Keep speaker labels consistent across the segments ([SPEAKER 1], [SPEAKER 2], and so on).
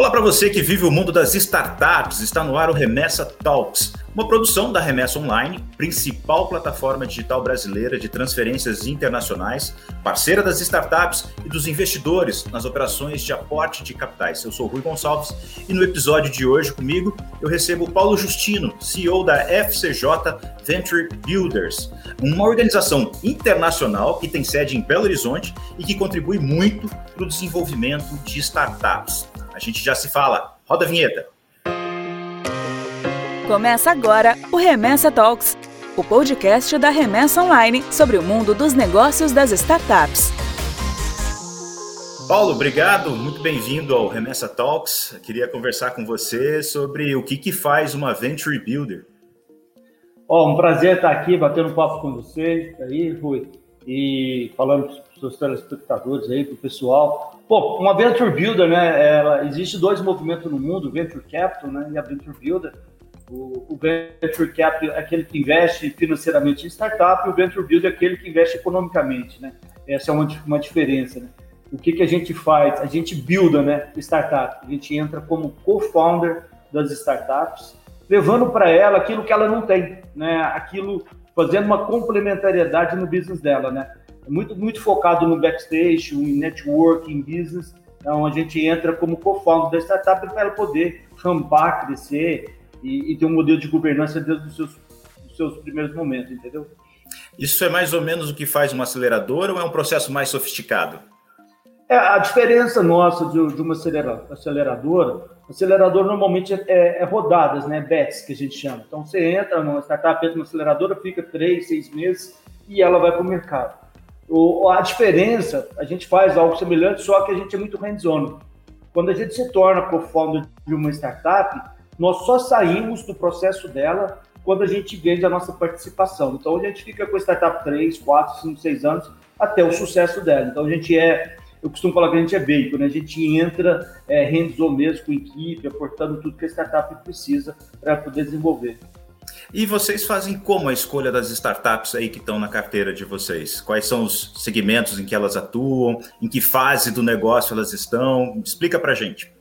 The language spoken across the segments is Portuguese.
[SPEAKER 1] Olá para você que vive o mundo das startups, está no ar o Remessa Talks, uma produção da Remessa Online, principal plataforma digital brasileira de transferências internacionais, parceira das startups e dos investidores nas operações de aporte de capitais. Eu sou Rui Gonçalves e no episódio de hoje comigo eu recebo Paulo Justino, CEO da FCJ Venture Builders, uma organização internacional que tem sede em Belo Horizonte e que contribui muito para o desenvolvimento de startups. A gente já se fala. Roda a vinheta.
[SPEAKER 2] Começa agora o Remessa Talks, o podcast da Remessa Online sobre o mundo dos negócios das startups.
[SPEAKER 1] Paulo, obrigado, muito bem-vindo ao Remessa Talks. Eu queria conversar com você sobre o que, que faz uma Venture Builder.
[SPEAKER 3] Oh, um prazer estar aqui batendo papo com vocês aí, Rui, e falando os telespectadores aí, para o pessoal. Pô, uma Venture Builder, né? Ela, existe dois movimentos no mundo, Venture Capital né, e a Venture Builder. O, o, Venture Capital é aquele que investe financeiramente em startup e o Venture Builder é aquele que investe economicamente, né? Essa é uma, uma diferença, né? O que, que a gente faz? A gente builda, né, startup. A gente entra como co-founder das startups, levando para ela aquilo que ela não tem, né? Aquilo, fazendo uma complementariedade no business dela, né? Muito, muito focado no backstage, em networking, business. Então, a gente entra como co-founder da startup para ela poder rampar, crescer e, e, ter um modelo de governança desde os seus, os seus primeiros momentos, entendeu?
[SPEAKER 1] Isso é mais ou menos o que faz uma aceleradora ou é um processo mais sofisticado?
[SPEAKER 3] É, a diferença nossa de, de uma aceleradora, acelerador normalmente é, é, é, rodadas, né? Bets, que a gente chama. Então você entra numa startup, entra numa aceleradora, fica três, seis meses e ela vai para o mercado. O, a diferença, a gente faz algo semelhante, só que a gente é muito hands-on. Quando a gente se torna co-founder de uma startup, nós só saímos do processo dela quando a gente vende a nossa participação. Então a gente fica com a startup 3, 4, 5, 6 anos até o sucesso dela. Então a gente é, eu costumo falar que a gente é bacon, né? a gente entra é, hands-on mesmo com equipe, aportando tudo que a startup precisa para poder desenvolver.
[SPEAKER 1] E vocês fazem como a escolha das startups aí que estão na carteira de vocês? Quais são os segmentos em que elas atuam? Em que fase do negócio elas estão? Explica para gente.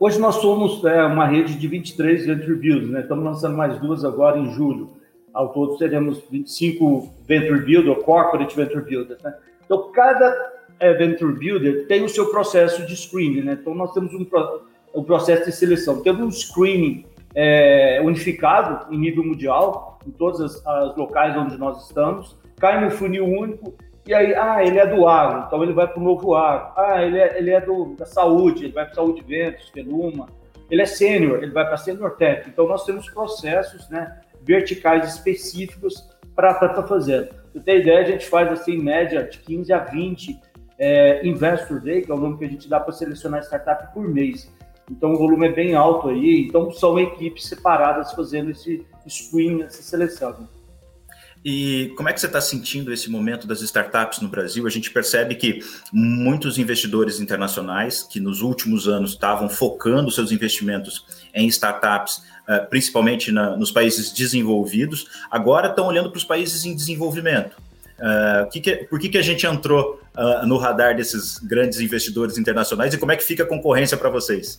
[SPEAKER 3] Hoje nós somos é, uma rede de 23 Venture Builders, né? Estamos lançando mais duas agora em julho. Ao todo teremos 25 Venture Builders, ou Corporate Venture Builders, né? Então, cada é, Venture Builder tem o seu processo de screening, né? Então, nós temos um, um processo de seleção. Temos um screening é, unificado em nível mundial, em todos os locais onde nós estamos, cai no funil único, e aí, ah, ele é do agro, então ele vai para o novo agro. Ah, ele é, ele é do, da saúde, ele vai para Saúde Ventos, Feluma. Ele é sênior, ele vai para Sênior Tech. Então nós temos processos né, verticais específicos para estar tá fazendo. Você tem ideia, a gente faz assim, em média, de 15 a 20 é, Investor Day, que é o nome que a gente dá para selecionar startup por mês. Então o volume é bem alto aí. Então são equipes separadas fazendo esse screen, essa seleção.
[SPEAKER 1] E como é que você está sentindo esse momento das startups no Brasil? A gente percebe que muitos investidores internacionais que nos últimos anos estavam focando seus investimentos em startups, eh, principalmente na, nos países desenvolvidos, agora estão olhando para os países em desenvolvimento. Uh, que que, por que, que a gente entrou uh, no radar desses grandes investidores internacionais e como é que fica a concorrência para vocês?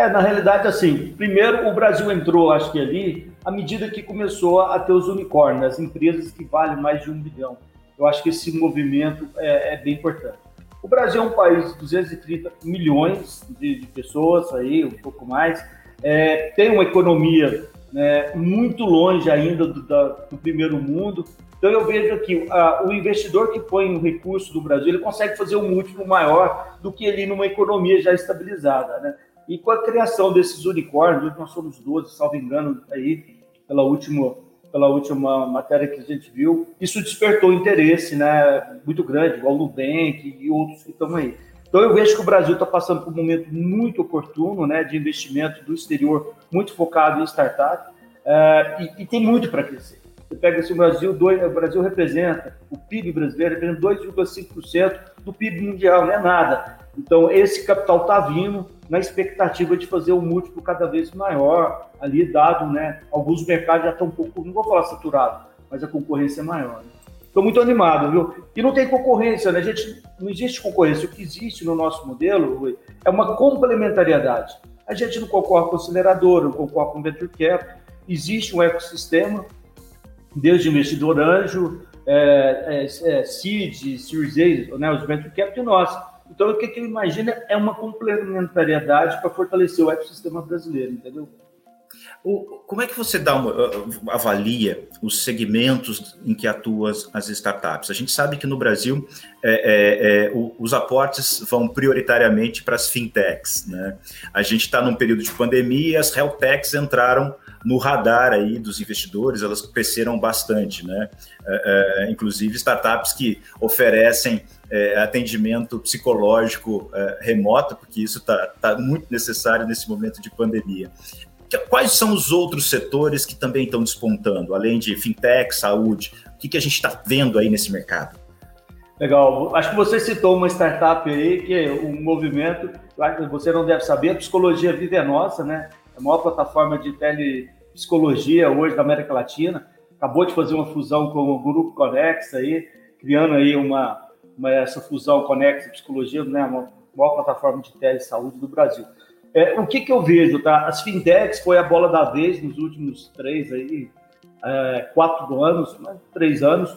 [SPEAKER 3] É, na realidade, assim, primeiro o Brasil entrou, acho que ali, à medida que começou a ter os unicórnios, as empresas que valem mais de um bilhão. Eu acho que esse movimento é, é bem importante. O Brasil é um país de 230 milhões de, de pessoas, aí, um pouco mais, é, tem uma economia né, muito longe ainda do, da, do, primeiro mundo. Então eu vejo que a, o investidor que põe um recurso do Brasil, ele consegue fazer um múltiplo maior do que ele numa economia já estabilizada. Né? E com a criação desses unicórnios, nós somos 12, salvo engano, aí, pela última, pela última matéria que a gente viu, isso despertou interesse né, muito grande, igual o Nubank e outros que estão aí. Então eu vejo que o Brasil está passando por um momento muito oportuno né, de investimento do exterior, muito focado em startup, uh, e, e, tem muito para crescer. Você pega assim, o Brasil, dois, o Brasil representa, o PIB brasileiro representa 2,5% do PIB mundial, não é nada. Então esse capital está vindo, na expectativa de fazer um múltiplo cada vez maior, ali dado, né? Alguns mercados já estão um pouco, não vou falar saturado, mas a concorrência é maior. Né? Estou muito animado, viu? E não tem concorrência, né? A gente, não existe concorrência. O que existe no nosso modelo é uma complementariedade. A gente não concorre com acelerador, não concorre com venture capital. Existe um ecossistema, desde investidor anjo, é, é, é, seed, Series A, né, os venture capital e nós. Então, o que, eu imagino é uma complementariedade para fortalecer o ecossistema brasileiro, entendeu?
[SPEAKER 1] O, como é que você dá uma, avalia os segmentos em que atuam as startups? A gente sabe que no Brasil é, é, é, os aportes vão prioritariamente para as fintechs. Né? A gente está num período de pandemia e as health techs entraram no radar aí dos investidores, elas cresceram bastante, né? É, é, inclusive startups que oferecem é, atendimento psicológico remoto, porque isso está tá muito necessário nesse momento de pandemia. Quais são os outros setores que também estão despontando, além de fintech, saúde? O que, que a gente está vendo aí nesse mercado?
[SPEAKER 3] Legal. Acho que você citou uma startup aí, que é um movimento, você não deve saber, a Psicologia Vive é Nossa, né? A maior plataforma de telepsicologia hoje da América Latina. Acabou de fazer uma fusão com o Grupo Conex aí, criando aí uma, uma essa fusão Conex Psicologia, né? A maior plataforma de telesaúde do Brasil. É, o que, que eu vejo, tá? As fintechs foi a bola da vez nos últimos três aí, é, quatro anos, né? três anos.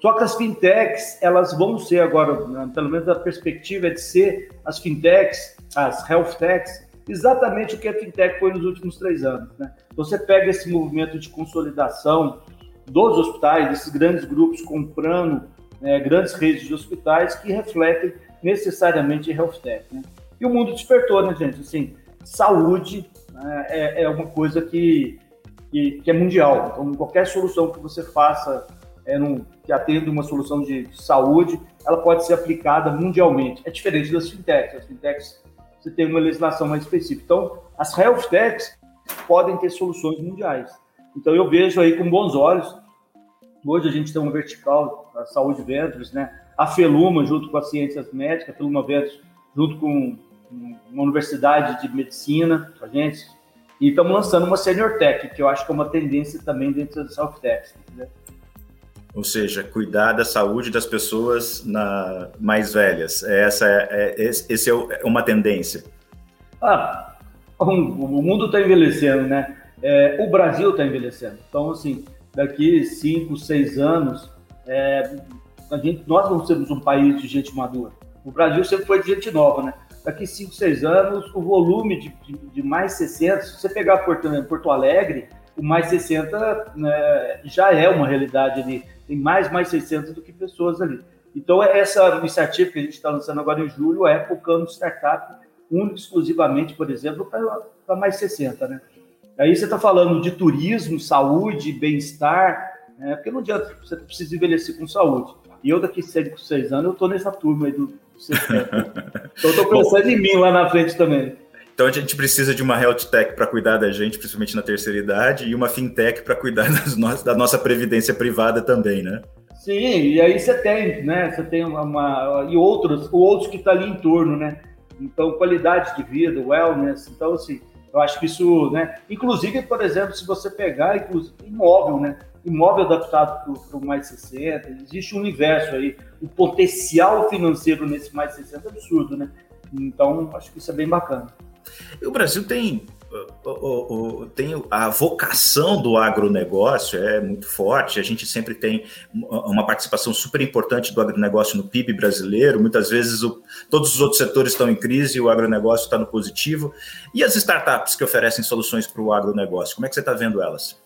[SPEAKER 3] Só que as fintechs, elas vão ser agora, né? pelo menos a perspectiva é de ser as fintechs, as health techs, exatamente o que a fintech foi nos últimos três anos. Né? Você pega esse movimento de consolidação dos hospitais, desses grandes grupos comprando né, grandes redes de hospitais que refletem necessariamente health tech. Né? E o mundo despertou, né, gente? Assim, saúde né, é, é, uma coisa que, que, que, é mundial. Então, qualquer solução que você faça é num, que atenda uma solução de saúde, ela pode ser aplicada mundialmente. É diferente das fintechs. As fintechs, você tem uma legislação mais específica. Então, as health techs podem ter soluções mundiais. Então, eu vejo aí com bons olhos. Hoje a gente tem uma vertical da Saúde Ventures, né? A Feluma, junto com as ciências médicas, a Feluma Ventures, junto com uma universidade de medicina a gente, e estamos lançando uma Senior Tech, que eu acho que é uma tendência também dentro da South Tech.
[SPEAKER 1] Ou seja, cuidar da saúde das pessoas na, mais velhas. Essa é, é, esse é, é uma tendência.
[SPEAKER 3] Ah, o mundo está envelhecendo, né? É, o Brasil está envelhecendo. Então, assim, daqui cinco, seis anos, é, a gente, nós vamos ser um país de gente madura. O Brasil sempre foi de gente nova, né? daqui 5, 6 anos, o volume de, de, de, mais 60, se você pegar Porto, Porto Alegre, o mais 60 né, já é uma realidade ali. Tem mais mais 600 do que pessoas ali. Então, essa iniciativa que a gente está lançando agora em julho é focando startup único exclusivamente, por exemplo, para mais 60, né? Aí você está falando de turismo, saúde, bem-estar, né? porque não adianta, você precisa envelhecer com saúde. E eu daqui 6, 6 anos, eu estou nessa turma aí do, então, estou pensando Bom, em mim lá na frente também.
[SPEAKER 1] Então a gente precisa de uma health tech para cuidar da gente, principalmente na terceira idade, e uma fintech para cuidar no... da nossa previdência privada também, né?
[SPEAKER 3] Sim, e aí você tem, né? Você tem uma, uma e outros, outros que estão tá ali em torno, né? Então qualidade de vida, wellness, então assim, eu acho que isso, né? Inclusive, por exemplo, se você pegar imóvel, né? imóvel adaptado para o mais 60, existe um universo aí, o potencial financeiro nesse mais 60 é absurdo, né? Então, acho que isso é bem bacana.
[SPEAKER 1] E o Brasil tem, tem a vocação do agronegócio é muito forte, a gente sempre tem uma participação super importante do agronegócio no PIB brasileiro, muitas vezes o, todos os outros setores estão em crise e o agronegócio está no positivo. E as startups que oferecem soluções para o agronegócio, como é que você está vendo elas?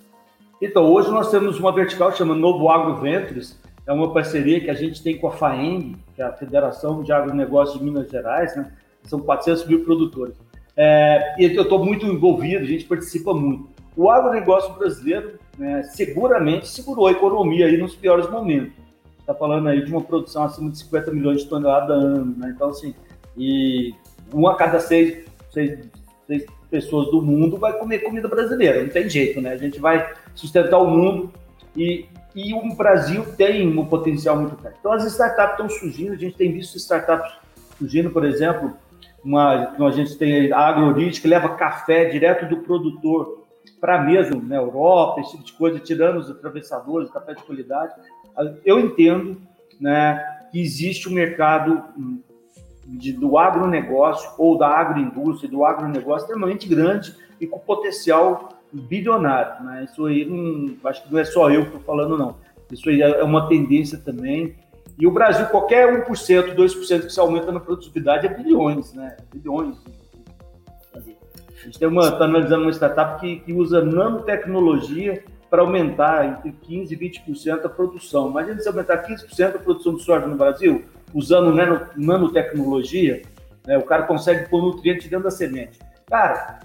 [SPEAKER 3] Então, hoje nós temos uma vertical chamada Novo Agro Ventures, é uma parceria que a gente tem com a FAENG, que é a Federação de Agronegócios de Minas Gerais, né? São 400 mil produtores. É, eu estou muito envolvido, a gente participa muito. O agronegócio brasileiro né, seguramente segurou a economia aí nos piores momentos. Está falando aí de uma produção acima de 50 milhões de toneladas ano, né? Então, assim, e uma a cada seis, seis, seis pessoas do mundo vai comer comida brasileira, não tem jeito, né? A gente vai sustentar o mundo e, e o Brasil tem um potencial muito grande. Então as startups estão surgindo, a gente tem visto startups surgindo, por exemplo, uma, a gente tem a AgroRich, que leva café direto do produtor para a mesa na Europa, esse tipo de coisa, tirando os atravessadores, café de qualidade. eu entendo né, que existe um mercado de, do agronegócio ou da agroindústria, do agronegócio extremamente grande e com potencial bilionário. Né? Isso aí, não, acho que não é só eu que estou falando, não. Isso aí é uma tendência também. E o Brasil, qualquer 1%, 2% que se aumenta na produtividade é bilhões, né? Bilhões. A gente está analisando uma startup que, que usa nanotecnologia para aumentar entre 15% e 20% a produção. Imagina se aumentar 15% a produção de soja no Brasil, usando nano, nanotecnologia, né, o cara consegue pôr nutriente dentro da semente. Cara,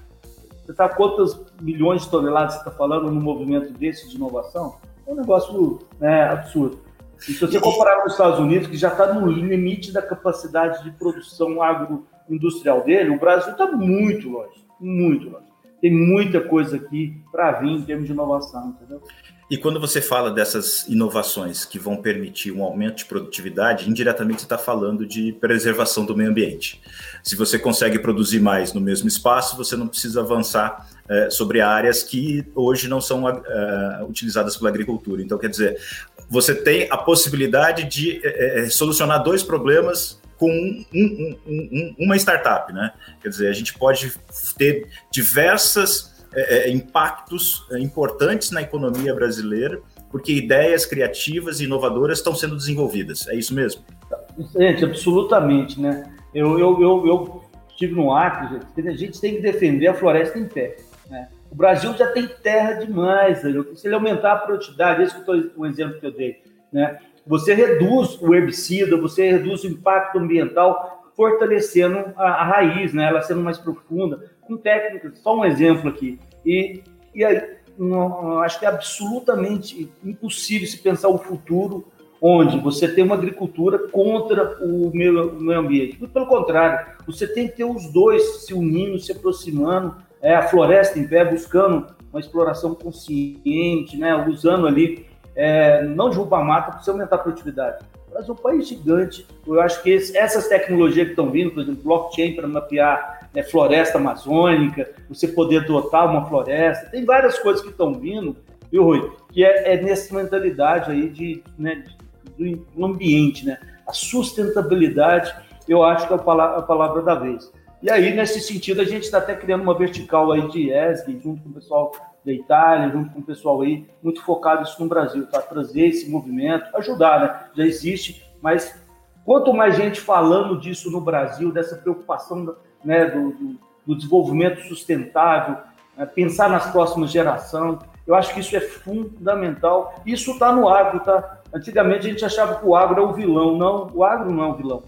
[SPEAKER 3] você está quantas milhões de toneladas você está falando num movimento desse de inovação? É um negócio né, absurdo. Se você comparar com os Estados Unidos, que já está no limite da capacidade de produção agroindustrial dele, o Brasil está muito longe, muito longe. Tem muita coisa aqui para vir em termos de inovação, entendeu?
[SPEAKER 1] E quando você fala dessas inovações que vão permitir um aumento de produtividade, indiretamente você está falando de preservação do meio ambiente. Se você consegue produzir mais no mesmo espaço, você não precisa avançar é, sobre áreas que hoje não são é, utilizadas pela agricultura. Então, quer dizer, você tem a possibilidade de é, solucionar dois problemas com um, um, um, uma startup, né? Quer dizer, a gente pode ter diversas é, impactos importantes na economia brasileira, porque ideias criativas e inovadoras estão sendo desenvolvidas. É isso mesmo?
[SPEAKER 3] Gente, absolutamente, né? Eu, eu, eu, eu estive no Acre, a gente tem que defender a floresta em pé. O Brasil já tem terra demais, né? se ele aumentar a produtividade, esse eu um exemplo que eu dei, né? Você reduz o herbicida, você reduz o impacto ambiental, fortalecendo a, a raiz, né? Ela sendo mais profunda, com técnicas. Só um exemplo aqui. E, e aí, não, acho que é absolutamente impossível se pensar o futuro onde você tem uma agricultura contra o meio, o meio ambiente. Muito pelo contrário, você tem que ter os dois se unindo, se aproximando, é, a floresta em pé, buscando uma exploração consciente, né, usando ali, é, não derrubar mata para você aumentar a produtividade. O um país gigante. Eu acho que esse, essas tecnologias que estão vindo, por exemplo, blockchain para mapear né, floresta amazônica, você poder dotar uma floresta, tem várias coisas que estão vindo, viu, Rui? Que é, é nessa mentalidade aí de, né, do ambiente, né? A sustentabilidade, eu acho que é a palavra, a palavra da vez. E aí, nesse sentido, a gente está até criando uma vertical aí de ESG, junto com o pessoal da Itália, junto com o pessoal aí, muito focado isso no Brasil, tá? Trazer esse movimento, ajudar, né? Já existe, mas quanto mais gente falando disso no Brasil, dessa preocupação né, do, do, do desenvolvimento sustentável, né, pensar nas próximas gerações, eu acho que isso é fundamental. Isso está no agro, tá? Antigamente a gente achava que o agro é o vilão. Não, o agro não é o vilão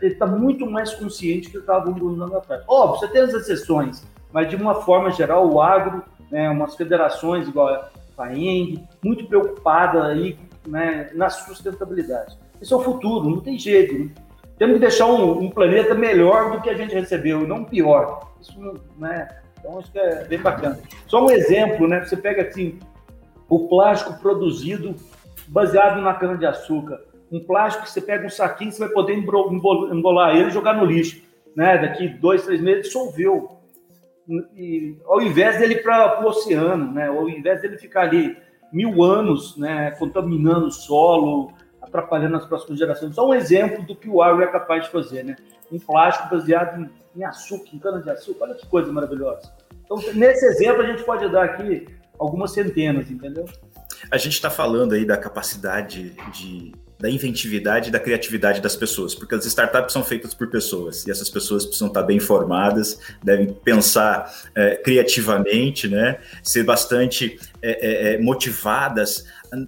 [SPEAKER 3] ele está muito mais consciente que estava um ano atrás. Óbvio, você tem as exceções, mas de uma forma geral, o agro, né, umas federações igual a FAENG, muito preocupada aí né, na sustentabilidade. Esse é o futuro, não tem jeito. Né? Temos que deixar um, um, planeta melhor do que a gente recebeu, não pior. Isso, né? Então, acho que é bem bacana. Só um exemplo, né? Você pega assim, o plástico produzido baseado na cana-de-açúcar um plástico que você pega um saquinho, você vai poder embolar ele e jogar no lixo. Né? Daqui dois, três meses, dissolveu. E, ao invés dele para o oceano, né? ao invés dele ficar ali mil anos né? contaminando o solo, atrapalhando as próximas gerações. Só um exemplo do que o agro é capaz de fazer. Né? Um plástico baseado em, em açúcar, em cana-de-açúcar. Olha que coisa maravilhosa. Então, nesse exemplo, a gente pode dar aqui algumas centenas, entendeu?
[SPEAKER 1] A gente está falando aí da capacidade de da inventividade e da criatividade das pessoas, porque as startups são feitas por pessoas e essas pessoas precisam estar bem formadas, devem pensar é, criativamente, né, ser bastante é, é, motivadas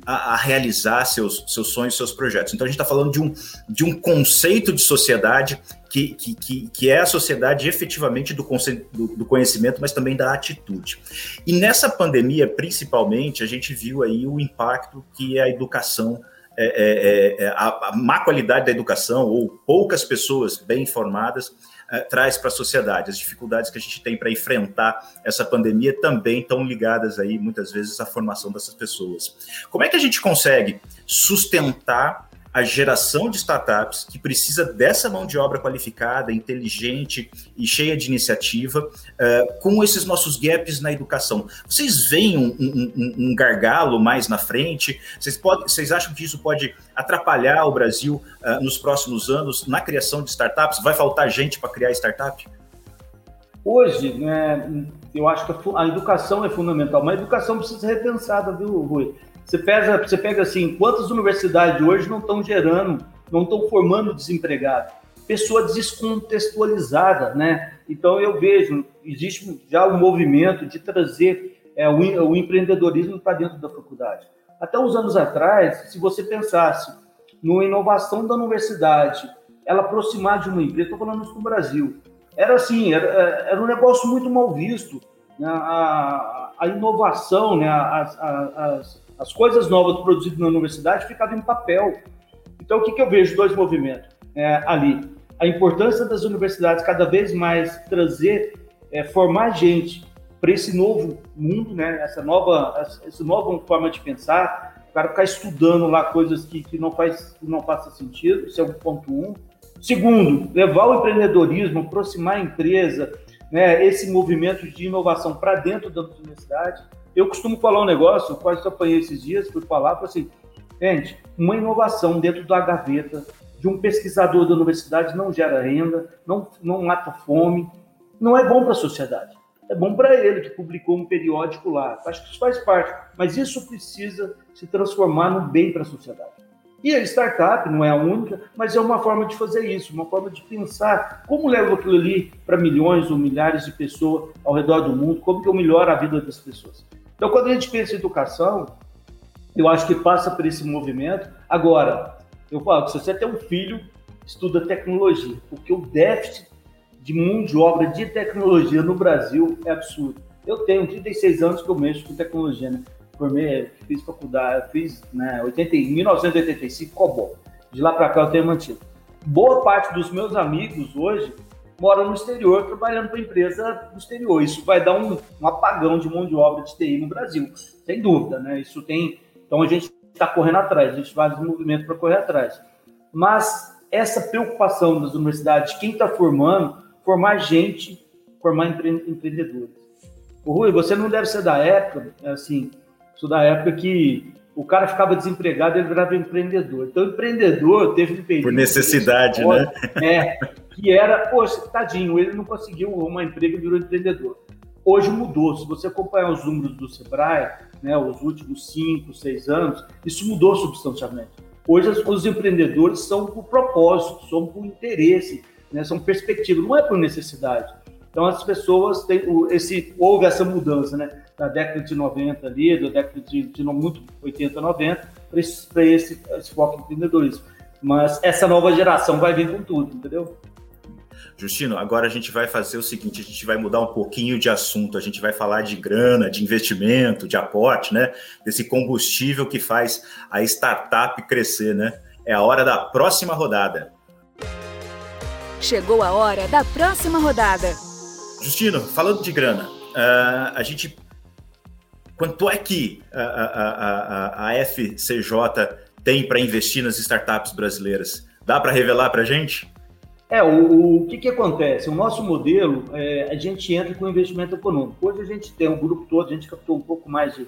[SPEAKER 1] a, a, realizar seus, seus sonhos, seus projetos. Então a gente está falando de um, de um conceito de sociedade que, que, que, é a sociedade efetivamente do, do, do, conhecimento, mas também da atitude. E nessa pandemia, principalmente, a gente viu aí o impacto que a educação é, é, é, a, a, má qualidade da educação ou poucas pessoas bem informadas é, traz para a sociedade. As dificuldades que a gente tem para enfrentar essa pandemia também estão ligadas aí muitas vezes à formação dessas pessoas. Como é que a gente consegue sustentar a geração de startups que precisa dessa mão de obra qualificada, inteligente e cheia de iniciativa, uh, com esses nossos gaps na educação. Vocês veem um, um, um gargalo mais na frente? Vocês, pode, vocês acham que isso pode atrapalhar o Brasil uh, nos próximos anos na criação de startups? Vai faltar gente para criar startup?
[SPEAKER 3] Hoje, né, eu acho que a educação é fundamental, mas a educação precisa ser repensada, viu, Rui? Você pega, você pega assim, quantas universidades hoje não estão gerando, não estão formando desempregado? Pessoa descontextualizada, né? Então eu vejo, existe já um movimento de trazer é, o, o empreendedorismo para dentro da faculdade. Até uns anos atrás, se você pensasse numa inovação da universidade, ela aproximar de uma empresa, estou falando isso no Brasil, era assim, era, era um negócio muito mal visto. Né? A, a inovação, né? as, as, as coisas novas produzidas na universidade ficavam em papel. Então, o que, que eu vejo? Dois movimentos é, ali. A importância das universidades cada vez mais trazer, é, formar gente para esse novo mundo, né? essa, nova, essa nova forma de pensar, o cara ficar estudando lá coisas que, que não, faz, que não faça sentido, isso é o ponto um. Segundo, levar o empreendedorismo, aproximar a empresa, né, esse movimento de inovação para dentro da universidade. Eu costumo falar um negócio, quase apanhei esses dias, fui falar, falei assim, gente, uma inovação dentro da gaveta de um pesquisador da universidade não gera renda, não, não mata fome, não é bom para a sociedade. É bom para ele que publicou um periódico lá. Acho que isso faz parte, mas isso precisa se transformar no bem para a sociedade. E a startup não é a única, mas é uma forma de fazer isso, uma forma de pensar como levo aquilo ali para milhões ou milhares de pessoas ao redor do mundo, como que eu melhoro a vida das pessoas. Então, quando a gente pensa em educação, eu acho que passa por esse movimento. Agora, eu falo que se você tem um filho, estuda tecnologia, porque o déficit de mão de obra de tecnologia no Brasil é absurdo. Eu tenho 36 anos que eu mexo com tecnologia, né? Formei, fiz faculdade, fiz né, 80, em 1985 COBOL. De lá para cá eu tenho mantido. Boa parte dos meus amigos hoje moram no exterior, trabalhando para empresa no exterior. Isso vai dar um, um, apagão de mão de obra de TI no Brasil, sem dúvida, né? Isso tem. Então a gente está correndo atrás, a gente faz um movimento para correr atrás. Mas essa preocupação das universidades, quem está formando, formar gente, formar empre empreendedores. O Rui, você não deve ser da época, assim, sou da época que o cara ficava desempregado, ele virava empreendedor. Então, empreendedor teve um
[SPEAKER 1] período. Por necessidade, né?
[SPEAKER 3] É, que era, poxa, tadinho, ele não conseguiu uma emprego e virou empreendedor. Hoje mudou. Se você acompanhar os números do Sebrae, né, os últimos cinco, seis anos, isso mudou substancialmente. Hoje os empreendedores são por propósito, são por interesse, né, são perspectiva, não é por necessidade. Então as pessoas têm esse houve essa mudança, né, da década de 90 ali, da década de, de muito 80, 90 para esse, esse, esse foco em empreendedorismo. Mas essa nova geração vai vir com tudo, entendeu?
[SPEAKER 1] Justino, agora a gente vai fazer o seguinte: a gente vai mudar um pouquinho de assunto, a gente vai falar de grana, de investimento, de aporte, né? Desse combustível que faz a startup crescer, né? É a hora da próxima rodada.
[SPEAKER 2] Chegou a hora da próxima rodada.
[SPEAKER 1] Justino, falando de grana, uh, a gente. Quanto é que a, a, a, a FCJ tem para investir nas startups brasileiras? Dá para revelar para a gente?
[SPEAKER 3] É, o, o que, que acontece? O nosso modelo, é, a gente entra com investimento econômico. Hoje a gente tem um grupo todo, a gente captou um pouco mais de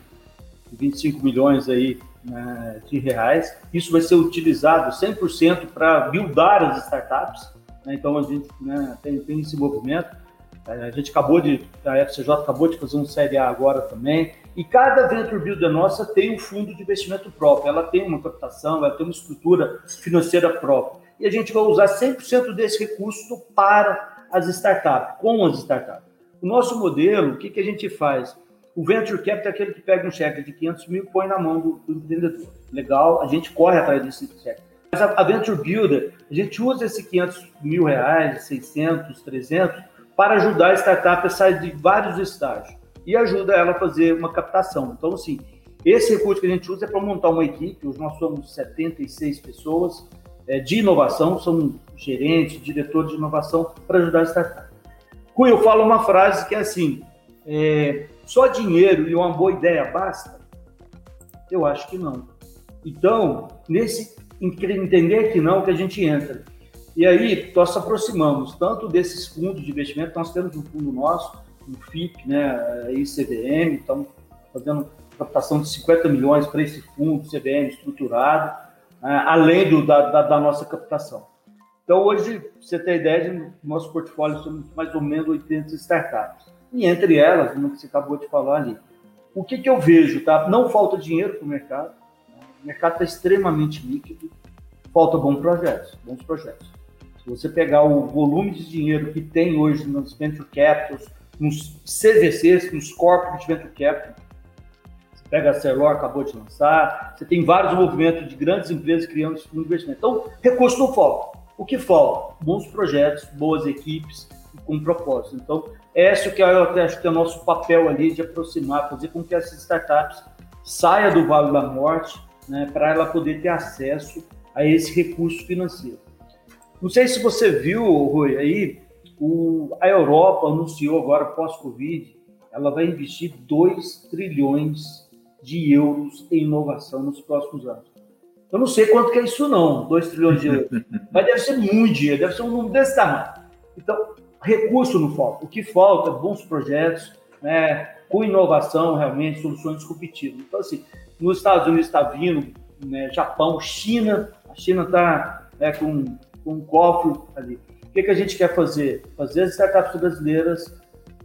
[SPEAKER 3] 25 milhões aí né, de reais. Isso vai ser utilizado 100% para buildar as startups. Né? Então a gente né, tem, tem esse movimento. É, a gente acabou de, a FCJ acabou de fazer um Série A agora também. E cada Venture Builder nossa tem um fundo de investimento próprio. Ela tem uma captação, ela tem uma estrutura financeira própria e a gente vai usar 100% desse recurso para as startups, com as startups. O nosso modelo, o que, que a gente faz? O Venture Capital é aquele que pega um cheque de 500 mil e põe na mão do, do empreendedor. Legal, a gente corre atrás desse cheque. Mas a, a Venture Builder, a gente usa esses 500 mil reais, 600, 300, para ajudar a startup a sair de vários estágios e ajuda ela a fazer uma captação. Então, assim, esse recurso que a gente usa é para montar uma equipe, nós somos 76 pessoas, de inovação, são gerentes, diretores de inovação para ajudar a startup. Eu falo uma frase que é assim: é, só dinheiro e uma boa ideia basta? Eu acho que não. Então, nesse entender que não, que a gente entra. E aí, nós nos aproximamos tanto desses fundos de investimento, nós temos um fundo nosso, um FIP, né, aí CVM, estamos fazendo captação de 50 milhões para esse fundo CVM estruturado, além do, da, da, da, nossa captação. Então, hoje, você ter ideia, no nosso portfólio somos mais ou menos 80 startups. E entre elas, no que você acabou de falar ali, o que, que eu vejo? Tá? Não falta dinheiro para o mercado, né? o mercado está extremamente líquido, falta bons projetos, bons projetos. Se você pegar o volume de dinheiro que tem hoje nos venture capitals, nos CVCs, nos corpos de venture capital, pega a Celor, acabou de lançar, você tem vários movimentos de grandes empresas criando esse fundo de investimento. Então, recurso não falta. O que falta? Bons projetos, boas equipes com propósito. Então, esse que eu acho que é o nosso papel ali de aproximar, fazer com que essas startups saia do Vale da Morte, né, para ela poder ter acesso a esse recurso financeiro. Não sei se você viu, Rui, aí o, a Europa anunciou agora, pós-Covid, ela vai investir 2 trilhões de euros em inovação nos próximos anos. Eu não sei quanto que é isso não, 2 trilhões de euros, mas deve ser muito dinheiro, deve ser um número desse tamanho. Então, recurso não falta. O que falta, bons projetos, né, com inovação, realmente, soluções disruptivas. Então, assim, nos Estados Unidos está vindo, né, Japão, China, a China está né, com, com um cofre ali. O que, que a gente quer fazer? Fazer as startups brasileiras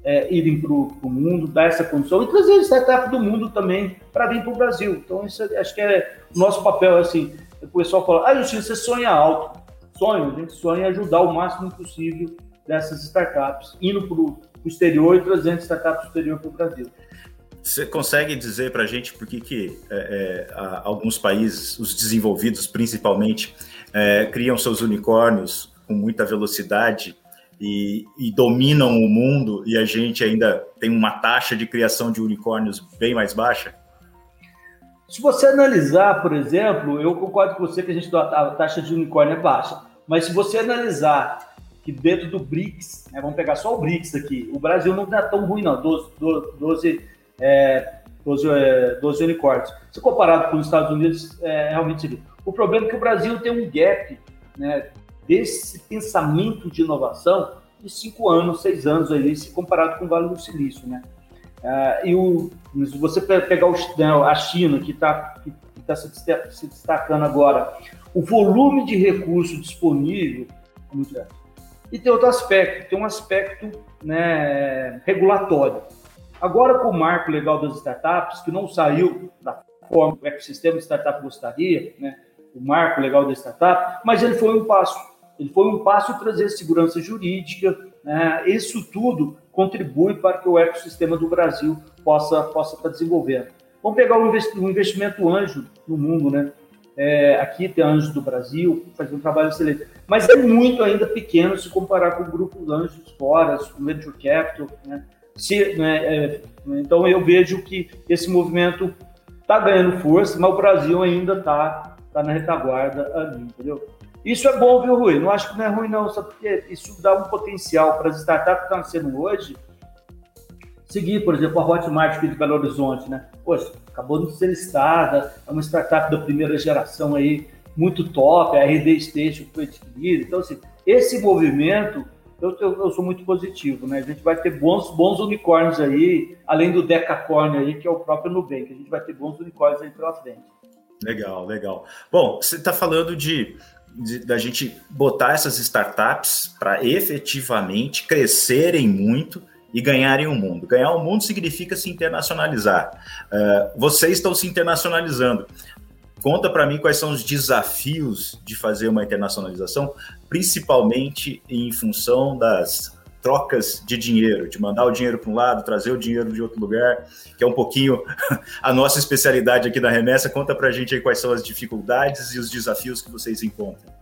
[SPEAKER 3] é, irem para o mundo, dar essa condição e trazer as startups do mundo também para vir para o Brasil. Então, isso é, acho que é o nosso papel. Assim, o pessoal fala, ah, Justino, você sonha alto. Sonho, a gente sonha ajudar o máximo possível dessas startups, indo para o exterior e trazendo startups do exterior para o Brasil.
[SPEAKER 1] Você consegue dizer para a gente por que, que é, é, alguns países, os desenvolvidos principalmente, é, criam seus unicórnios com muita velocidade e, e, dominam o mundo e a gente ainda tem uma taxa de criação de unicórnios bem mais baixa?
[SPEAKER 3] Se você analisar, por exemplo, eu concordo com você que a gente a taxa de unicórnio é baixa, mas se você analisar que dentro do BRICS, né, vamos pegar só o BRICS aqui, o Brasil não é tão ruim não, 12, 12, é, 12, é, 12 unicórnios. Se comparado com os Estados Unidos, é realmente O problema é que o Brasil tem um gap né, desse pensamento de inovação de cinco anos, seis anos aí, se comparado com o Vale do Silício, né? Uh, e o, se você pegar o, né, a China, que está que, que tá se, destacando agora, o volume de recurso disponível. E tem outro aspecto, tem um aspecto né, regulatório. Agora, com o marco legal das startups, que não saiu da forma que o ecossistema de startup gostaria, né, o marco legal da startup, mas ele foi um passo. Ele foi um passo trazer segurança jurídica. Né, isso tudo contribui para que o ecossistema do Brasil possa, possa estar desenvolvendo. Vamos pegar o investimento anjo no mundo, né? É, aqui tem Anjos do Brasil, faz um trabalho excelente. Mas é muito ainda pequeno se comparar com o grupo Anjos fora, com Venture Capital. Né? Se, né, é, então eu vejo que esse movimento está ganhando força, mas o Brasil ainda está tá na retaguarda ali, entendeu? Isso é bom, viu, Rui? Não acho que não é ruim, não, só porque isso dá um potencial para as startups que estão nascendo hoje seguir, por exemplo, a Hotmart aqui de Belo Horizonte, né? Poxa, acabou de ser listada, é uma startup da primeira geração aí, muito top, a RD Station foi adquirida. Então, assim, esse movimento, eu, eu, eu, sou muito positivo, né? A gente vai ter bons, bons unicórnios aí, além do Decacorn aí, que é o próprio Nubank. A gente vai ter bons unicórnios aí pela frente.
[SPEAKER 1] Legal, legal. Bom, você está falando de, de, da gente botar essas startups para efetivamente crescerem muito e ganharem o mundo. Ganhar o mundo significa se internacionalizar. Uh, vocês estão se internacionalizando. Conta para mim quais são os desafios de fazer uma internacionalização, principalmente em função das trocas de dinheiro, de mandar o dinheiro para um lado, trazer o dinheiro de outro lugar, que é um pouquinho a nossa especialidade aqui da remessa. Conta para a gente aí quais são as dificuldades e os desafios que vocês encontram.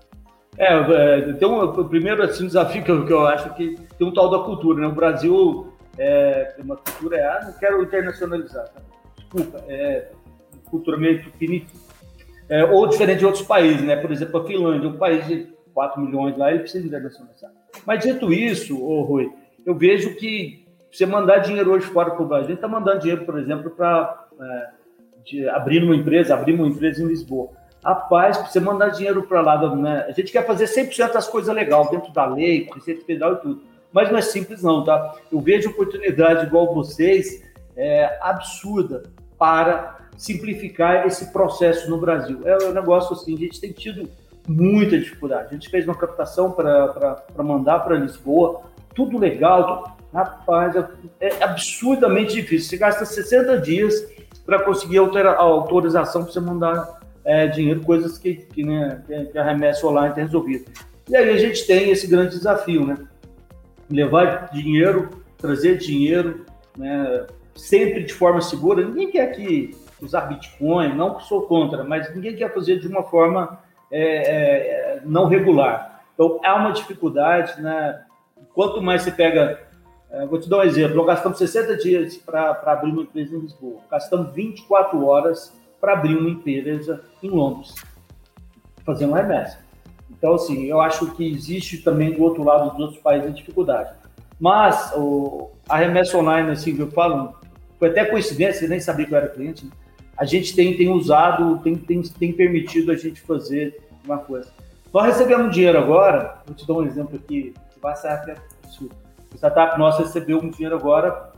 [SPEAKER 3] É, é, tem um, primeiro assim, desafio que eu, que eu acho que tem um tal da cultura, né? O Brasil é, uma cultura, é, ah, não quero internacionalizar, tá? desculpa, é cultura meio primitiva. É, ou diferente de outros países, né? Por exemplo, a Finlândia, um país de 4 milhões lá, ele precisa internacionalizar. Mas dito isso, ô Rui, eu vejo que você mandar dinheiro hoje fora para o Brasil, a gente está mandando dinheiro, por exemplo, para é, abrir uma empresa, abrir uma empresa em Lisboa. Rapaz, para você mandar dinheiro para lá, né? a gente quer fazer 100% das coisas legais, dentro da lei, com Receita Federal e tudo. Mas não é simples não, tá? Eu vejo oportunidade igual vocês, é, absurda, para simplificar esse processo no Brasil. É um negócio assim, a gente tem tido muita dificuldade. A gente fez uma captação para mandar para Lisboa, tudo legal, rapaz, é, é absurdamente difícil. Você gasta 60 dias para conseguir a autorização para você mandar é, dinheiro, coisas que, que, né, que a remessa online tem resolvido. E aí a gente tem esse grande desafio, né? Levar dinheiro, trazer dinheiro, né? sempre de forma segura. Ninguém quer que usar Bitcoin, não que sou contra, mas ninguém quer fazer de uma forma é, é, não regular. Então, há uma dificuldade, né? Quanto mais você pega. É, vou te dar um exemplo: nós gastamos 60 dias para abrir uma empresa em Lisboa, gastamos 24 horas para abrir uma empresa em Londres, fazendo remessa. Então, assim, eu acho que existe também do outro lado dos outros países a dificuldade. Mas o, a remessa online, assim, eu falo, foi até coincidência, nem sabia que eu era cliente, né? A gente tem, tem usado, tem, tem, tem permitido a gente fazer uma coisa. Nós recebemos dinheiro agora, vou te dar um exemplo aqui, que vai ser até absurdo. O startup nosso recebeu um dinheiro agora,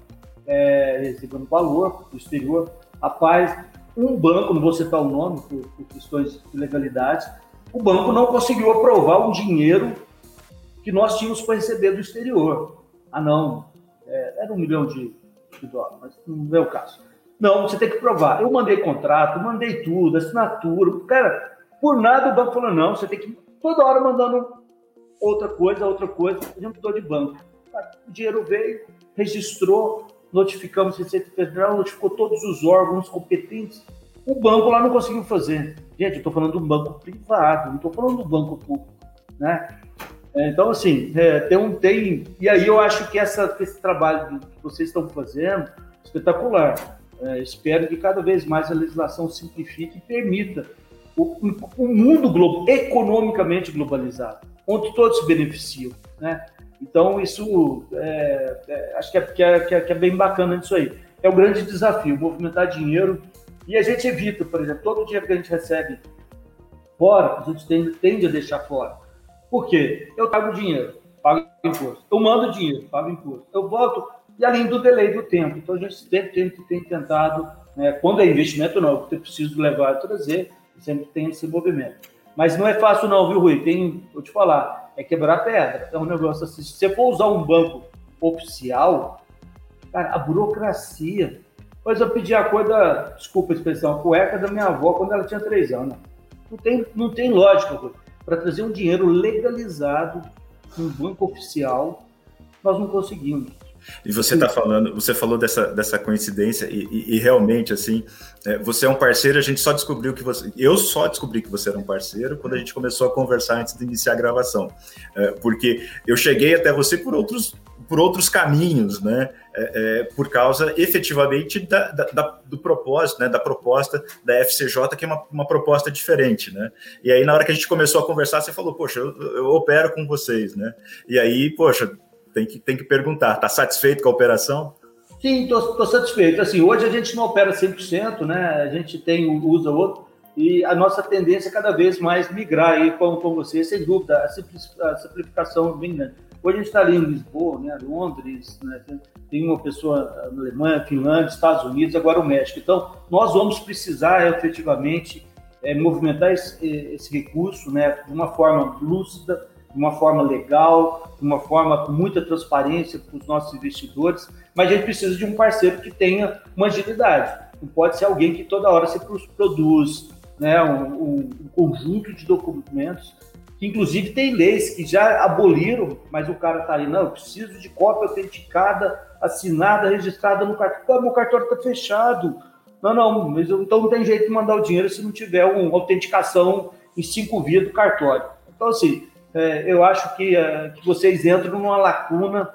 [SPEAKER 3] é, recebendo valor do exterior. Rapaz, um banco, não vou citar o nome por, por questões de legalidade, o banco não conseguiu aprovar o dinheiro que nós tínhamos para receber do exterior. Ah, não, é, era um milhão de, de dólares, mas não é o caso. Não, você tem que provar. Eu mandei contrato, mandei tudo, assinatura. Cara, por nada o banco falou, não, você tem que toda hora mandando outra coisa, outra coisa. Mudou de banco. O dinheiro veio, registrou, notificamos a Receita Federal, notificou todos os órgãos competentes. O banco lá não conseguiu fazer. Gente, eu estou falando do banco privado, não estou falando do banco público. Né? É, então, assim, é, tem um. Tem, e aí eu acho que essa, esse trabalho que vocês estão fazendo espetacular. É, espero que cada vez mais a legislação simplifique e permita o, o mundo globo, economicamente globalizado, onde todos se beneficiam. Né? Então, isso é, é, acho que é, que é, que, é, bem bacana isso aí. É um grande desafio, movimentar dinheiro. E a gente evita, por exemplo, todo dinheiro que a gente recebe fora, a gente tende, tende a deixar fora. Por quê? Eu pago dinheiro, pago imposto. Eu mando dinheiro, pago imposto. Eu volto, e além do delay do tempo. Então a gente sempre tem, tem tentado, né, quando é investimento não, eu preciso levar e trazer, sempre tem esse movimento. Mas não é fácil não, viu, Rui? Tem, vou te falar, é quebrar pedra. É um negócio assim, se você for usar um banco oficial, cara, a burocracia. Pois eu pedi a coisa, desculpa a expressão, a cueca da minha avó quando ela tinha três anos. Não tem, não tem lógica, Para trazer um dinheiro legalizado um banco oficial, nós não conseguimos.
[SPEAKER 1] E você está falando, você falou dessa, dessa coincidência e, e, e realmente assim, é, você é um parceiro. A gente só descobriu que você, eu só descobri que você era um parceiro quando a gente começou a conversar antes de iniciar a gravação, é, porque eu cheguei até você por outros por outros caminhos, né? É, é por causa efetivamente da, da, da, do propósito, né? Da proposta da FCJ, que é uma, uma proposta diferente, né? E aí, na hora que a gente começou a conversar, você falou, poxa, eu, eu opero com vocês, né? E aí, poxa, tem que, tem que perguntar, está satisfeito com a operação?
[SPEAKER 3] Sim, estou satisfeito. Assim, hoje a gente não opera 100%, né? A gente tem, usa outro, e a nossa tendência é cada vez mais migrar aí com, com você, sem dúvida, a simplificação bem grande. Hoje a gente está ali em Lisboa, né, Londres, né, tem uma pessoa na Alemanha, Finlândia, Estados Unidos, agora o México. Então, nós vamos precisar efetivamente é, movimentar esse, esse recurso né, de uma forma lúcida, de uma forma legal, de uma forma com muita transparência para os nossos investidores, mas a gente precisa de um parceiro que tenha uma agilidade. Não pode ser alguém que toda hora se produz né, um, um conjunto de documentos, que inclusive tem leis que já aboliram, mas o cara está ali, não, eu preciso de cópia autenticada, assinada, registrada no cartório. Meu cartório está fechado. Não, não, mas então não tem jeito de mandar o dinheiro se não tiver uma autenticação em cinco vias do cartório. Então, assim, é, eu acho que, é, que vocês entram numa lacuna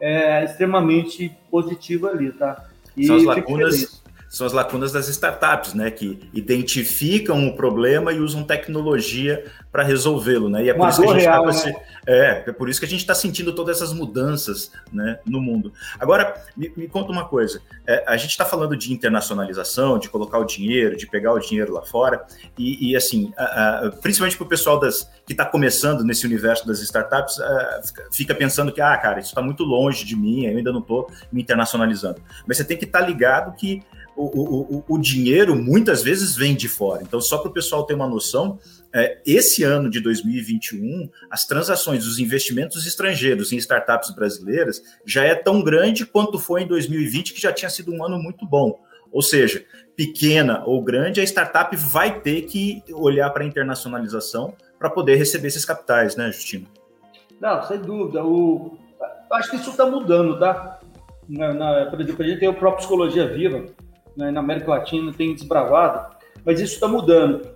[SPEAKER 3] é, extremamente positiva ali, tá?
[SPEAKER 1] E são as lacunas, são as lacunas das startups, né? Que identificam o problema e usam tecnologia para resolvê-lo, né? E é por, isso que a gente tá real, tá esse... né? é, é por isso que a gente está sentindo todas essas mudanças né, no mundo. Agora, me, me conta uma coisa: é, a gente está falando de internacionalização, de colocar o dinheiro, de pegar o dinheiro lá fora, e, e assim, a, a, principalmente para o pessoal das, que está começando nesse universo das startups, a, fica pensando que, ah, cara, isso está muito longe de mim, eu ainda não estou me internacionalizando. Mas você tem que estar tá ligado que o, o, o, dinheiro muitas vezes vem de fora. Então, só para o pessoal ter uma noção, é, esse ano de 2021, as transações, os investimentos estrangeiros em startups brasileiras já é tão grande quanto foi em 2020, que já tinha sido um ano muito bom. Ou seja, pequena ou grande, a startup vai ter que olhar para a internacionalização para poder receber esses capitais, né, Justino?
[SPEAKER 3] Não, sem dúvida. O... Acho que isso está mudando, tá? Na, na, por exemplo, a gente tem o próprio Psicologia Viva, né, na América Latina tem desbravado, mas isso está mudando.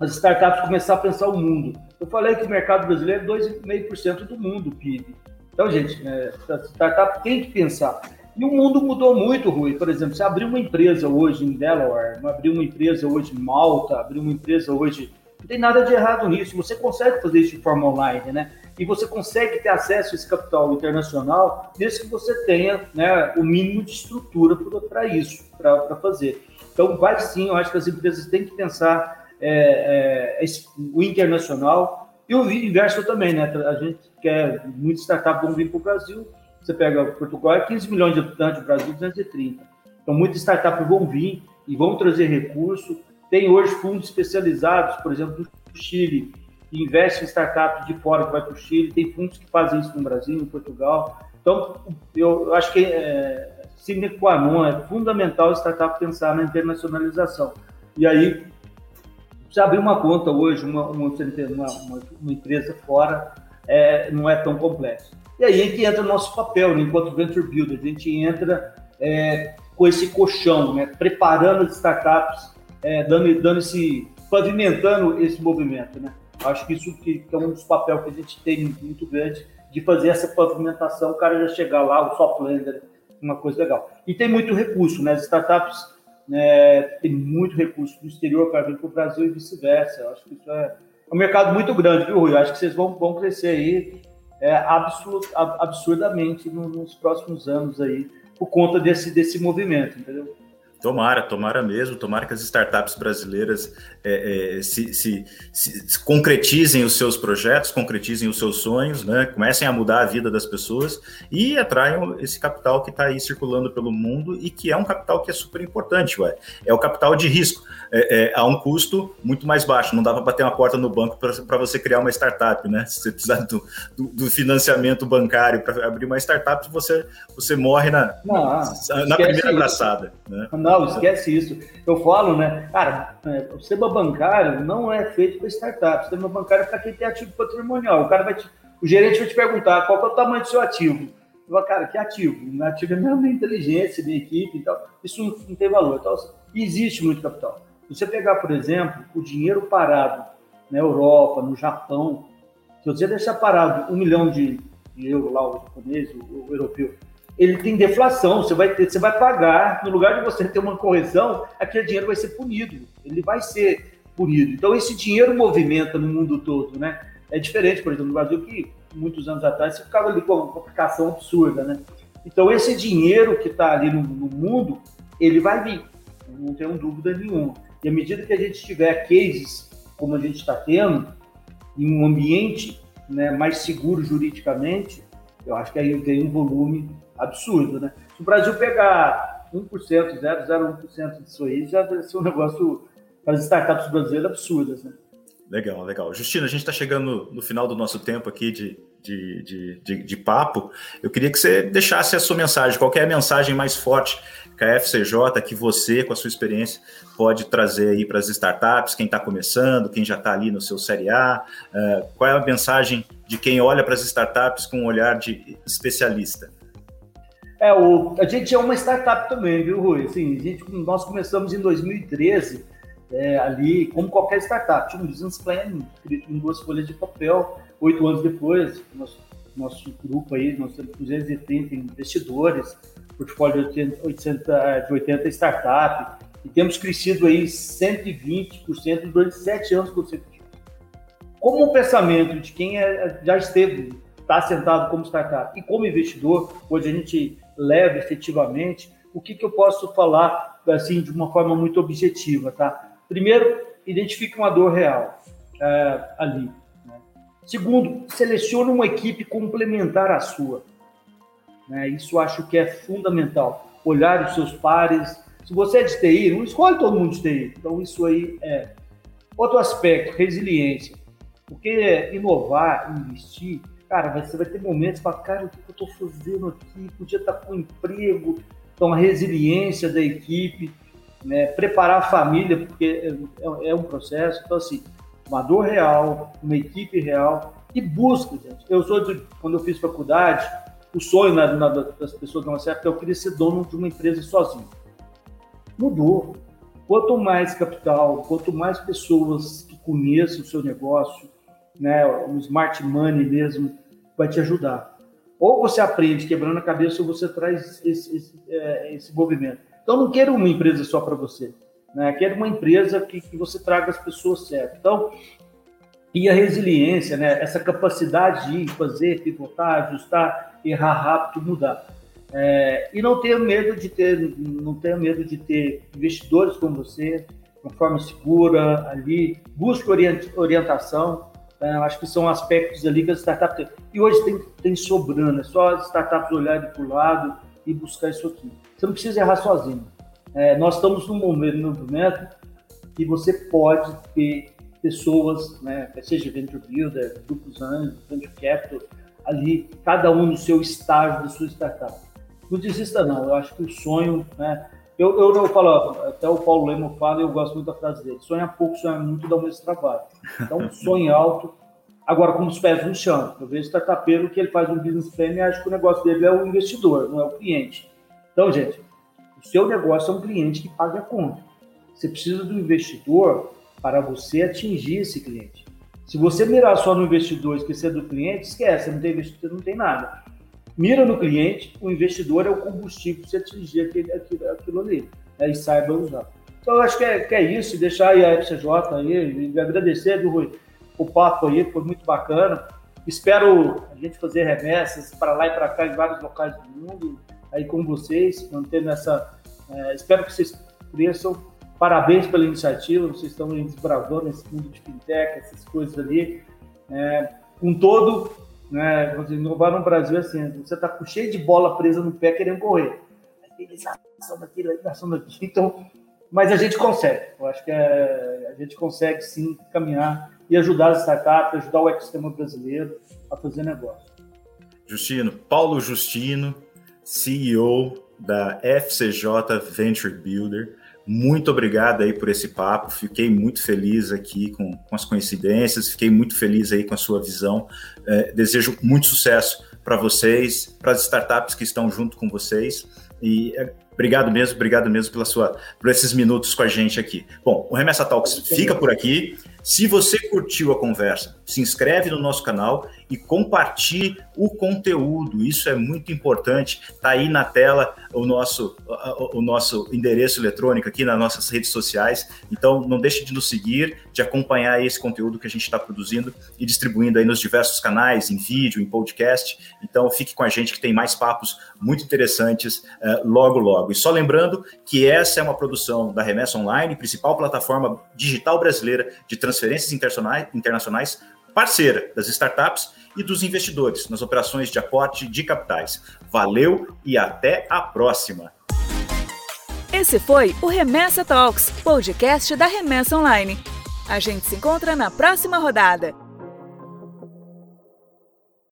[SPEAKER 3] As startups começaram a pensar o mundo. Eu falei que o mercado brasileiro é 2,5% do mundo, PIB. Então, gente, é, a startup tem que pensar. E o mundo mudou muito, Rui. Por exemplo, você abriu uma empresa hoje em Delaware, abriu uma empresa hoje em Malta, abriu uma empresa hoje. Não tem nada de errado nisso. Você consegue fazer isso de forma online, né? E você consegue ter acesso a esse capital internacional, desde que você tenha né, o mínimo de estrutura para isso para fazer. Então, vai sim, eu acho que as empresas têm que pensar é, é, o internacional e o inverso também, né? A gente quer, muitas startups vão vir para o Brasil, você pega Portugal, é 15 milhões de habitantes, o Brasil 230. Então, muitas startups vão vir e vão trazer recurso. Tem hoje fundos especializados, por exemplo, no Chile, que investem em startups de fora que vai para o Chile. Tem fundos que fazem isso no Brasil, em Portugal. Então, eu acho que é, sine qua non, é fundamental a startup pensar na internacionalização. E aí, você abrir uma conta hoje, uma, uma, uma, uma empresa fora, é, não é tão complexo. E aí é que entra o nosso papel, né, enquanto Venture Builder, a gente entra é, com esse colchão, né, preparando as startups, é, dando, dando esse, pavimentando esse movimento. Né? Acho que isso que, que é um dos papéis que a gente tem muito grande, de fazer essa pavimentação, o cara já chegar lá, o soft lender, uma coisa legal. E tem muito recurso, né? As startups né, tem muito recurso do exterior para vir para o Brasil e vice-versa. Acho que isso é, um mercado muito grande, viu, Rui? Eu acho que vocês vão, vão crescer aí é, absurd, absurdamente nos próximos anos aí, por conta desse, desse movimento, entendeu?
[SPEAKER 1] Tomara, tomara mesmo, tomara que as startups brasileiras é, é, se, se, se, concretizem os seus projetos, concretizem os seus sonhos, né? comecem a mudar a vida das pessoas e atraiam esse capital que está aí circulando pelo mundo e que é um capital que é super importante, ué. é o capital de risco, é, é a um custo muito mais baixo, não dá para bater uma porta no banco para você criar uma startup, né? Se você precisar do, do, do financiamento bancário para abrir uma startup, você, você morre na, não, na primeira abraçada. Né?
[SPEAKER 3] Não, esquece isso. Eu falo, né, cara, é, o sistema bancário não é feito para startup. O sistema bancário é para quem tem ativo patrimonial. O cara vai te, o gerente vai te perguntar qual é o tamanho do seu ativo. Eu falo, cara, que ativo? O ativo é minha inteligência, minha equipe e tal. Isso não, não tem valor. Então, existe muito capital. Se você pegar, por exemplo, o dinheiro parado na Europa, no Japão, se você deixar parado um milhão de, de euros lá, o japonês, o, o europeu, ele tem deflação, você vai, ter, você vai pagar, no lugar de você ter uma correção, aquele dinheiro vai ser punido, ele vai ser punido. Então, esse dinheiro movimenta no mundo todo, né? É diferente, por exemplo, no Brasil, que muitos anos atrás você ficava ali com uma aplicação absurda, né? Então, esse dinheiro que está ali no, no, mundo, ele vai vir, não tenho dúvida nenhuma. E à medida que a gente tiver cases como a gente está tendo, em um ambiente né, mais seguro juridicamente, eu acho que aí vem um volume absurdo, né? Se o Brasil pegar 1%, 0,01% disso aí, já vai ser um negócio para as startups brasileiras absurdas, né?
[SPEAKER 1] Legal, legal. Justina, a gente está chegando no final do nosso tempo aqui de, de, de, de, de papo. Eu queria que você deixasse a sua mensagem. Qual é a mensagem mais forte que a FCJ, que você, com a sua experiência, pode trazer aí para as startups, quem está começando, quem já está ali no seu Série A? Uh, qual é a mensagem de quem olha para as startups com um olhar de especialista?
[SPEAKER 3] É, o, a gente é uma startup também, viu, Rui? Assim, a gente, nós começamos em 2013, é, ali, como qualquer startup, tinha um business plan escrito em duas folhas de papel. Oito anos depois, nosso, nosso grupo aí, nós temos 230 investidores, portfólio de 80, de 80 startups, e temos crescido aí 120% durante sete anos consecutivos. Como o pensamento de quem é, já esteve, está sentado como startup e como investidor, hoje a gente leva efetivamente, o que, que eu posso falar assim de uma forma muito objetiva, tá? Primeiro, identifique uma dor real é, ali. Né? Segundo, selecione uma equipe complementar à sua. Né? Isso acho que é fundamental. Olhar os seus pares. Se você é de TI, não escolhe todo mundo de TI. Então, isso aí é. Outro aspecto, resiliência. Porque inovar, investir, cara, você vai ter momentos para cara, o que eu estou fazendo aqui? Podia estar tá com emprego. Então, a resiliência da equipe, né? preparar a família, porque é, é um processo. Então, assim, uma dor real, uma equipe real e busca, gente. Eu sou de, quando eu fiz faculdade, o sonho na, das pessoas da nossa é eu queria ser dono de uma empresa sozinho. Mudou. Quanto mais capital, quanto mais pessoas que conheçam o seu negócio, né, o smart money mesmo, vai te ajudar. Ou você aprende quebrando a cabeça, ou você traz esse, esse, é, esse movimento. Então, não quero uma empresa só para você. Né? Quero uma empresa que, que você traga as pessoas certas. Então, e a resiliência, né? essa capacidade de fazer, pivotar, ajustar, errar rápido, mudar. É, e não ter medo de ter, não ter medo de ter investidores como você, de uma forma segura ali, busque orientação. Né? acho que são aspectos ali que as startups têm. E hoje tem, tem sobrando, é só as startups olharem para o lado e buscar isso aqui. Você não precisa errar sozinho. É, nós estamos num momento, num momento que você pode ter pessoas, né, seja venture builder, grupos anjos, venture capital, ali, cada um no seu estágio da sua startup. Não desista não, eu acho que o sonho, né, eu, eu, eu falo, até o Paulo Lemo fala, e eu gosto muito da frase dele, sonha pouco, sonha muito, dá o mesmo trabalho. Então, sonhe alto, agora com os pés no chão. Eu vejo startupeiro que ele faz um business plan e acho que o negócio dele é o investidor, não é o cliente. Então, gente, o seu negócio é um cliente que paga a conta. Você precisa do investidor para você atingir esse cliente. Se você mirar só no investidor e esquecer do cliente, esquece, não tem investidor, não tem nada. Mira no cliente, o investidor é o combustível para você atingir aquele, aquilo, aquilo ali. Né, e saiba usar. Então, eu acho que é, que é isso, deixar aí a FCJ aí, e agradecer, viu, Rui, o papo aí, foi muito bacana. Espero a gente fazer remessas para lá e para cá em vários locais do mundo, aí com vocês, mantendo essa. É, espero que vocês cresçam. Parabéns pela iniciativa, vocês estão desbravando esse mundo de fintech, essas coisas ali. É, com todo, né, inovar no Brasil é assim, você está cheio de bola presa no pé querendo correr. Legalização daqui, legalização daqui. Então, mas a gente consegue. Eu acho que é, a gente consegue sim caminhar e ajudar as startups, ajudar o ecossistema brasileiro a fazer negócio.
[SPEAKER 1] Justino, Paulo Justino, CEO da FCJ Venture Builder. Muito obrigado aí por esse papo. Fiquei muito feliz aqui com, com as coincidências, fiquei muito feliz aí com a sua visão. É, desejo muito sucesso para vocês, para as startups que estão junto com vocês. E é, obrigado mesmo, obrigado mesmo pela sua, por esses minutos com a gente aqui. Bom, o Remessa Talks fica por aqui. Se você curtiu a conversa, se inscreve no nosso canal e compartilhe o conteúdo. Isso é muito importante. Está aí na tela o nosso, o nosso endereço eletrônico aqui nas nossas redes sociais. Então, não deixe de nos seguir, de acompanhar esse conteúdo que a gente está produzindo e distribuindo aí nos diversos canais, em vídeo, em podcast. Então, fique com a gente que tem mais papos muito interessantes uh, logo, logo. E só lembrando que essa é uma produção da Remessa Online, principal plataforma digital brasileira de transferências internacionais parceira das startups e dos investidores nas operações de aporte de capitais. Valeu e até a próxima!
[SPEAKER 2] Esse foi o Remessa Talks, podcast da Remessa Online. A gente se encontra na próxima rodada.